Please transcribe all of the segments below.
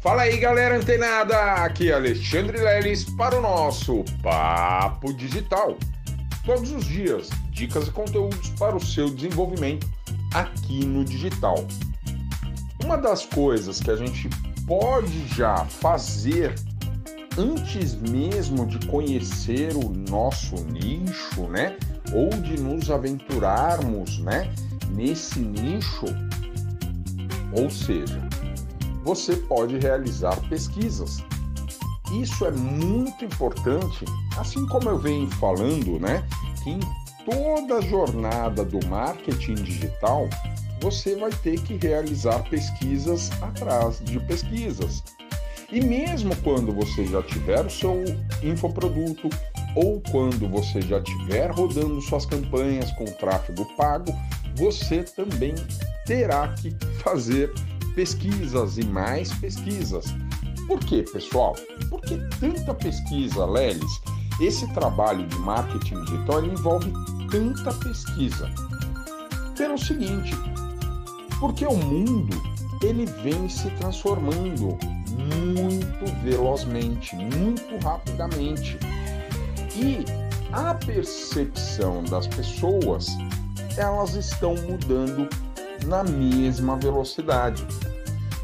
Fala aí, galera antenada! Aqui é Alexandre Leles para o nosso Papo Digital. Todos os dias, dicas e conteúdos para o seu desenvolvimento aqui no digital. Uma das coisas que a gente pode já fazer antes mesmo de conhecer o nosso nicho, né? Ou de nos aventurarmos, né? Nesse nicho, ou seja, você pode realizar pesquisas. Isso é muito importante, assim como eu venho falando, né? Que em toda a jornada do marketing digital, você vai ter que realizar pesquisas atrás de pesquisas. E mesmo quando você já tiver o seu infoproduto ou quando você já tiver rodando suas campanhas com tráfego pago, você também terá que fazer pesquisas e mais pesquisas. Por quê, pessoal? Por que tanta pesquisa, Lelis? Esse trabalho de marketing digital envolve tanta pesquisa. Pelo seguinte, porque o mundo ele vem se transformando muito velozmente, muito rapidamente. E a percepção das pessoas, elas estão mudando na mesma velocidade.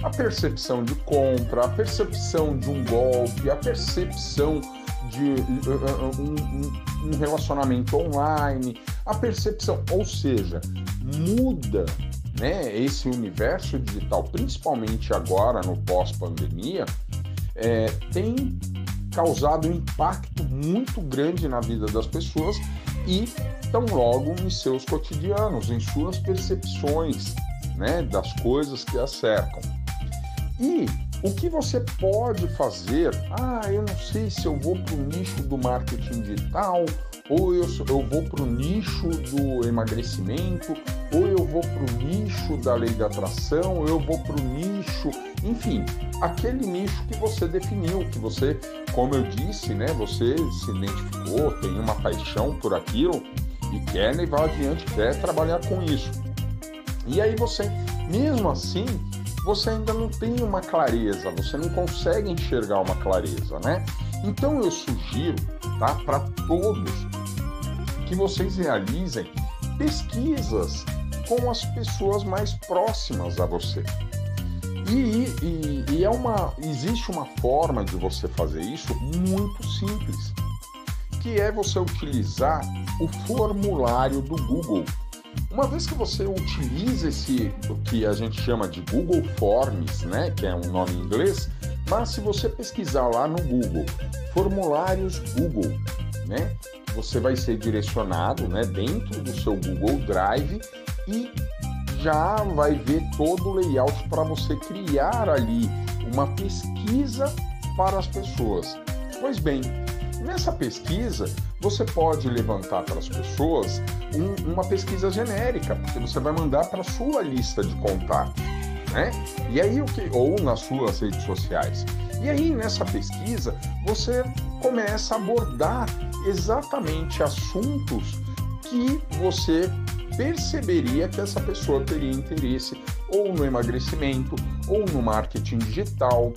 A percepção de compra, a percepção de um golpe, a percepção de uh, uh, um, um relacionamento online, a percepção, ou seja, muda né, esse universo digital, principalmente agora no pós-pandemia, é, tem causado um impacto muito grande na vida das pessoas e tão logo em seus cotidianos, em suas percepções né, das coisas que a cercam. E o que você pode fazer? Ah, eu não sei se eu vou para o nicho do marketing digital, ou eu, eu vou para o nicho do emagrecimento, ou eu vou para o nicho da lei da atração, ou eu vou para o nicho, enfim, aquele nicho que você definiu, que você, como eu disse, né, você se identificou, tem uma paixão por aquilo e quer levar adiante, quer trabalhar com isso. E aí você, mesmo assim, você ainda não tem uma clareza, você não consegue enxergar uma clareza, né? Então eu sugiro, tá, para todos que vocês realizem pesquisas com as pessoas mais próximas a você. E, e, e, é uma, existe uma forma de você fazer isso muito simples, que é você utilizar o formulário do Google. Uma vez que você utiliza esse o que a gente chama de Google Forms, né, que é um nome em inglês, mas se você pesquisar lá no Google, formulários Google, né, você vai ser direcionado, né, dentro do seu Google Drive e já vai ver todo o layout para você criar ali uma pesquisa para as pessoas. Pois bem, nessa pesquisa você pode levantar para as pessoas um, uma pesquisa genérica, porque você vai mandar para a sua lista de contatos, né? E aí o que ou nas suas redes sociais. E aí nessa pesquisa você começa a abordar exatamente assuntos que você perceberia que essa pessoa teria interesse ou no emagrecimento ou no marketing digital,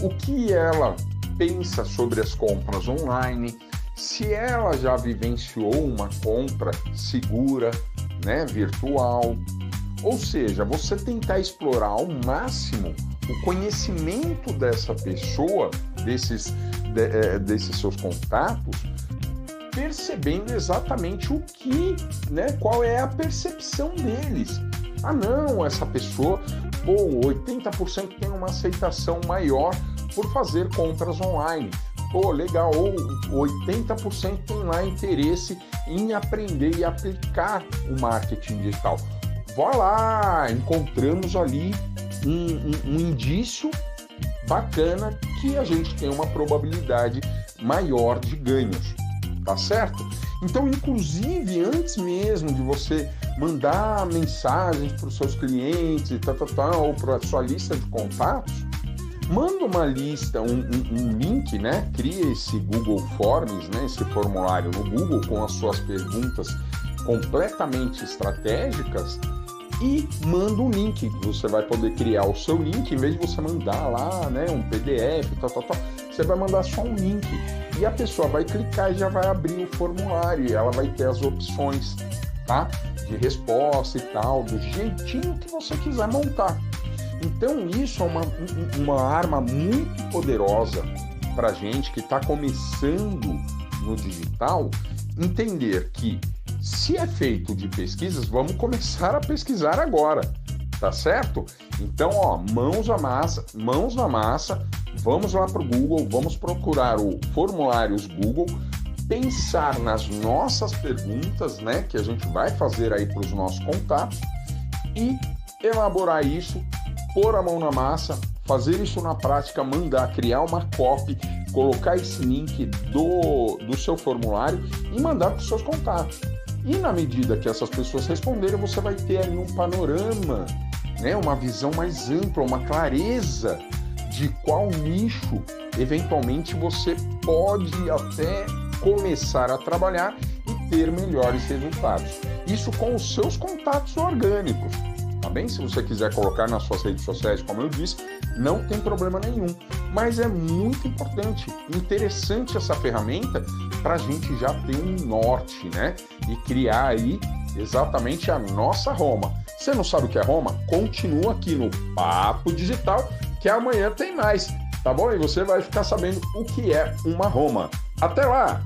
o que ela pensa sobre as compras online, se ela já vivenciou uma compra segura, né, virtual. Ou seja, você tentar explorar ao máximo o conhecimento dessa pessoa, desses, de, é, desses seus contatos, percebendo exatamente o que, né, qual é a percepção deles. Ah, não, essa pessoa, pô, 80% tem uma aceitação maior por fazer compras online. Pô, legal, ou 80% tem lá interesse em aprender e aplicar o marketing digital. Vá lá, encontramos ali um, um, um indício bacana que a gente tem uma probabilidade maior de ganhos tá certo? Então, inclusive, antes mesmo de você mandar mensagens para os seus clientes tal, tal, tal, ou para a sua lista de contatos, manda uma lista, um, um, um, link, né? Cria esse Google Forms, né? Esse formulário no Google com as suas perguntas completamente estratégicas e manda um link. Você vai poder criar o seu link, em vez de você mandar lá, né, um PDF, tal, tal, tal, você vai mandar só um link. E a pessoa vai clicar e já vai abrir o formulário e ela vai ter as opções, tá? De resposta e tal, do jeitinho que você quiser montar. Então isso é uma, uma arma muito poderosa para gente que está começando no digital entender que se é feito de pesquisas, vamos começar a pesquisar agora, tá certo? Então, ó, mãos à massa, mãos na massa, vamos lá para o Google, vamos procurar o formulários Google, pensar nas nossas perguntas, né, que a gente vai fazer aí para os nossos contatos e elaborar isso, pôr a mão na massa, fazer isso na prática, mandar, criar uma copy, colocar esse link do, do seu formulário e mandar para os seus contatos. E na medida que essas pessoas responderem, você vai ter aí um panorama, né, uma visão mais ampla, uma clareza de qual nicho eventualmente você pode até começar a trabalhar e ter melhores resultados. Isso com os seus contatos orgânicos tá bem? Se você quiser colocar nas suas redes sociais, como eu disse, não tem problema nenhum. Mas é muito importante, interessante essa ferramenta para a gente já ter um norte, né? E criar aí exatamente a nossa Roma. Você não sabe o que é Roma? Continua aqui no Papo Digital, que amanhã tem mais, tá bom? E você vai ficar sabendo o que é uma Roma. Até lá!